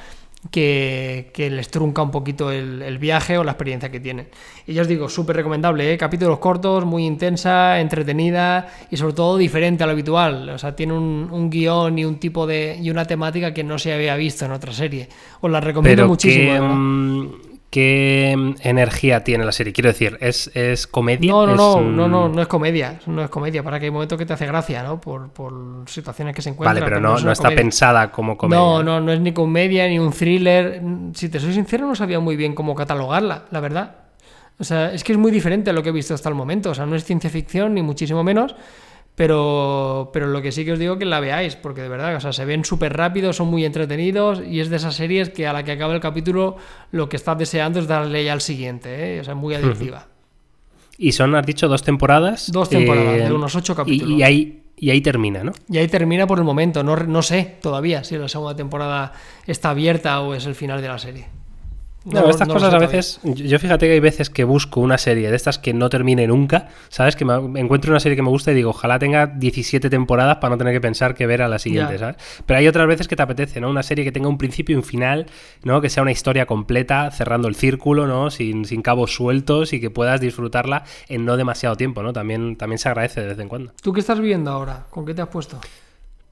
que, les trunca un poquito el, viaje o la experiencia que tienen. Y ya os digo, súper recomendable, ¿eh? capítulos cortos, muy intensa, entretenida y sobre todo diferente a lo habitual. O sea, tiene un, guion y un tipo de. y una temática que no se había visto en otra serie. Os la recomiendo muchísimo qué energía tiene la serie. Quiero decir, ¿es, es comedia? No, no, no, no, no, no es comedia. No es comedia. Para que hay momentos que te hace gracia, ¿no? Por, situaciones que se encuentran. Vale, pero no, no, está pensada como comedia. No, no, no es ni comedia ni un thriller. Si te soy sincero, no sabía muy bien cómo catalogarla, la verdad. O sea, es que es muy diferente a lo que he visto hasta el momento. O sea, no es ciencia ficción, ni muchísimo menos. Pero, pero lo que sí que os digo es que la veáis, porque de verdad, o sea, se ven súper rápido, son muy entretenidos y es de esas series que a la que acaba el capítulo lo que estás deseando es darle ya al siguiente, ¿eh? o sea, muy adictiva. Y son, has dicho, dos temporadas. Dos temporadas, de eh, unos ocho capítulos. Y, ahí, y ahí termina, ¿no? Y ahí termina por el momento. No, no sé todavía si la segunda temporada está abierta o es el final de la serie. No, estas cosas a veces, yo fíjate que hay veces que busco una serie de estas que no termine nunca, ¿sabes? Que me encuentro una serie que me gusta y digo, ojalá tenga 17 temporadas para no tener que pensar que ver a la siguiente, ¿sabes? Pero hay otras veces que te apetece, ¿no? Una serie que tenga un principio y un final, ¿no? Que sea una historia completa, cerrando el círculo, ¿no? Sin, sin cabos sueltos y que puedas disfrutarla en no demasiado tiempo, ¿no? También, también se agradece de vez en cuando. ¿Tú qué estás viendo ahora? ¿Con qué te has puesto?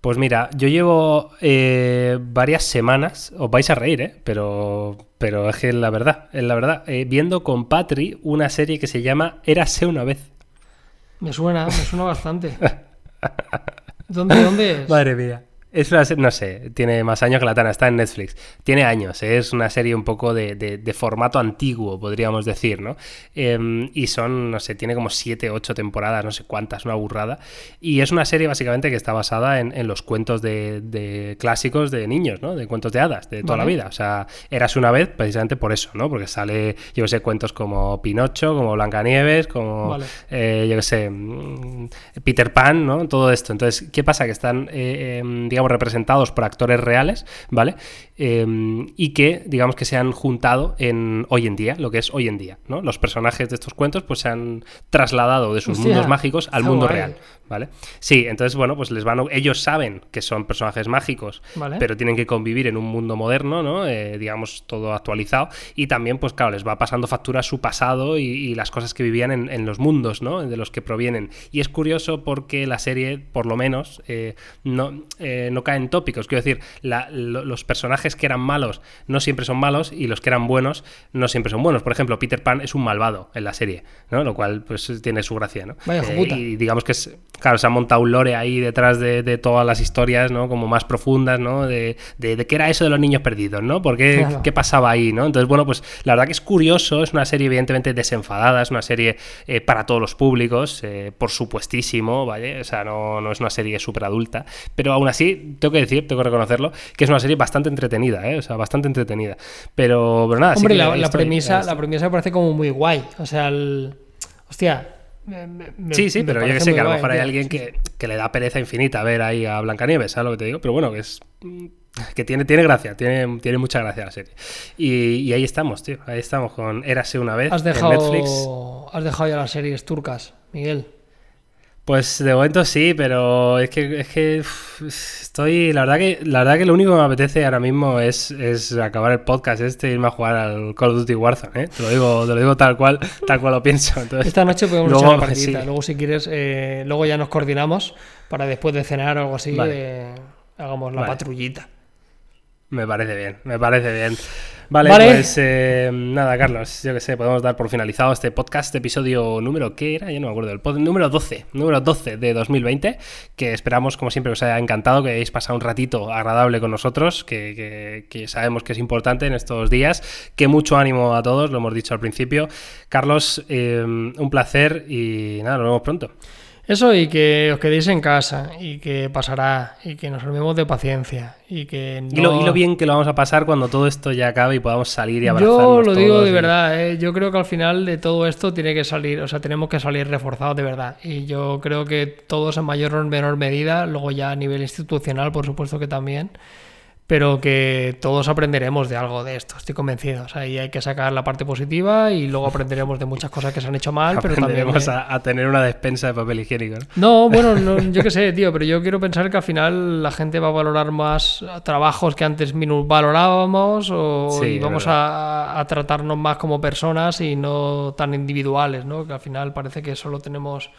Pues mira, yo llevo eh, varias semanas, os vais a reír, ¿eh? pero, pero es que es la verdad, es la verdad, eh, viendo con Patri una serie que se llama Érase una vez. Me suena, me suena bastante. ¿Dónde, ¿Dónde es? Madre mía. Es una no sé, tiene más años que la Tana, está en Netflix. Tiene años, ¿eh? es una serie un poco de, formato antiguo, podríamos decir, ¿no? Em, y son, no sé, tiene como siete, ocho temporadas, no sé cuántas, una burrada. Y es una serie básicamente que está basada en, los cuentos de, clásicos de niños, ¿no? De cuentos de hadas, de toda la vida. O sea, eras una vez precisamente por eso, ¿no? Porque sale, yo qué sé, cuentos como Pinocho, como Blancanieves, como, eh, yo qué sé, mm, Peter Pan, ¿no? Todo esto. Entonces, ¿qué pasa? Que están, eh, em, digamos, representados por actores reales, ¿vale? Em, y que, digamos, que se han juntado en hoy en día, lo que es hoy en día, ¿no? Los personajes de estos cuentos, pues se han trasladado de sus mundos mágicos al mundo real, ¿vale? Sí, entonces, bueno, pues les van, ellos saben que son personajes mágicos, pero tienen que convivir en un mundo moderno, ¿no? Eh, digamos, todo actualizado, y también, pues claro, les va pasando factura su pasado y, las cosas que vivían en, los mundos, ¿no? De los que provienen. Y es curioso porque la serie, por lo menos, eh, no, eh, no caen tópicos. Quiero decir, los personajes que eran malos no siempre son malos y los que eran buenos no siempre son buenos. Por ejemplo, Peter Pan es un malvado en la serie, ¿no? Lo cual pues tiene su gracia, ¿no? Vaya, eh, y digamos que es, claro, se ha montado un lore ahí detrás de, todas las historias, ¿no? Como más profundas, ¿no? De, de, qué era eso de los niños perdidos, ¿no? ¿Por qué, qué pasaba ahí, ¿no? Entonces, bueno, pues la verdad que es curioso, es una serie evidentemente desenfadada, es una serie eh, para todos los públicos, eh, por supuestísimo, ¿vale? O sea, no, no es una serie súper adulta, pero aún así, tengo que decir, tengo que reconocerlo, que es una serie bastante entretenida, ¿eh? O sea, bastante entretenida. Pero, pero nada, Hombre, la, premisa, la premisa me parece como muy guay. O sea, el... Hostia, sí, sí, pero yo que sé que a lo mejor hay alguien que, le da pereza infinita ver ahí a Blancanieves, ¿sabes lo que te digo? Pero bueno, que es. Que tiene, tiene gracia, tiene, tiene mucha gracia la serie. Y, ahí estamos, tío. Ahí estamos con Érase una vez has dejado, en Netflix. Has dejado ya las series turcas, Miguel. Pues de momento sí, pero es que, es que estoy. La verdad que, la verdad que lo único que me apetece ahora mismo es, es acabar el podcast este y irme a jugar al Call of Duty Warzone, ¿eh? Te lo digo, te lo digo tal cual, tal cual lo pienso. Esta noche podemos luego, echar una. Luego, si quieres, eh, luego ya nos coordinamos para después de cenar o algo así, eh, hagamos la patrullita. Me parece bien, me parece bien. Vale, pues eh, nada, Carlos, yo que sé, podemos dar por finalizado este podcast, episodio número, ¿qué era? Ya no me acuerdo, el número 12, número 12 de 2020, que esperamos, como siempre, que os haya encantado, que hayáis pasado un ratito agradable con nosotros, que, sabemos que es importante en estos días, que mucho ánimo a todos, lo hemos dicho al principio. Carlos, eh, un placer y nada, nos vemos pronto. Eso y que os quedéis en casa y que pasará y que nos armemos de paciencia y que y, lo, bien que lo vamos a pasar cuando todo esto ya acabe y podamos salir y abrazarnos Yo lo digo de verdad, ¿eh? yo creo que al final de todo esto tiene que salir, o sea, tenemos que salir reforzados de verdad y yo creo que todos en mayor o menor medida, luego ya a nivel institucional por supuesto que también pero que todos aprenderemos de algo de esto, estoy convencido. O sea, hay que sacar la parte positiva y luego aprenderemos de muchas cosas que se han hecho mal, pero también... A, a, tener una despensa de papel higiénico. No, bueno, yo qué sé, tío, pero yo quiero pensar que al final la gente va a valorar más trabajos que antes valorábamos o y vamos a, a, tratarnos más como personas y no tan individuales, ¿no? Que al final parece que solo tenemos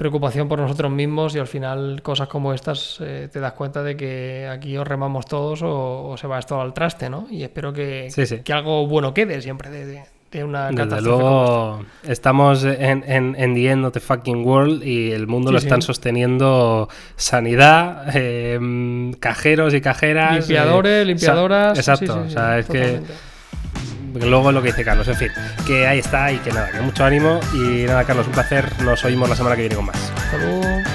preocupación por nosotros mismos y al final cosas como estas eh, te das cuenta de que aquí os remamos todos o, se va esto al traste, ¿no? Y espero que, que algo bueno quede siempre de, de una Desde luego estamos en, en, en, the end of the fucking world y el mundo lo están sosteniendo sanidad, em, cajeros y cajeras. Limpiadores, eh, limpiadoras. exacto, o sea, es que luego lo que dice Carlos. En fin, que ahí está y que nada, que mucho ánimo. Y nada, Carlos, un placer. Nos oímos la semana que viene con más. Hasta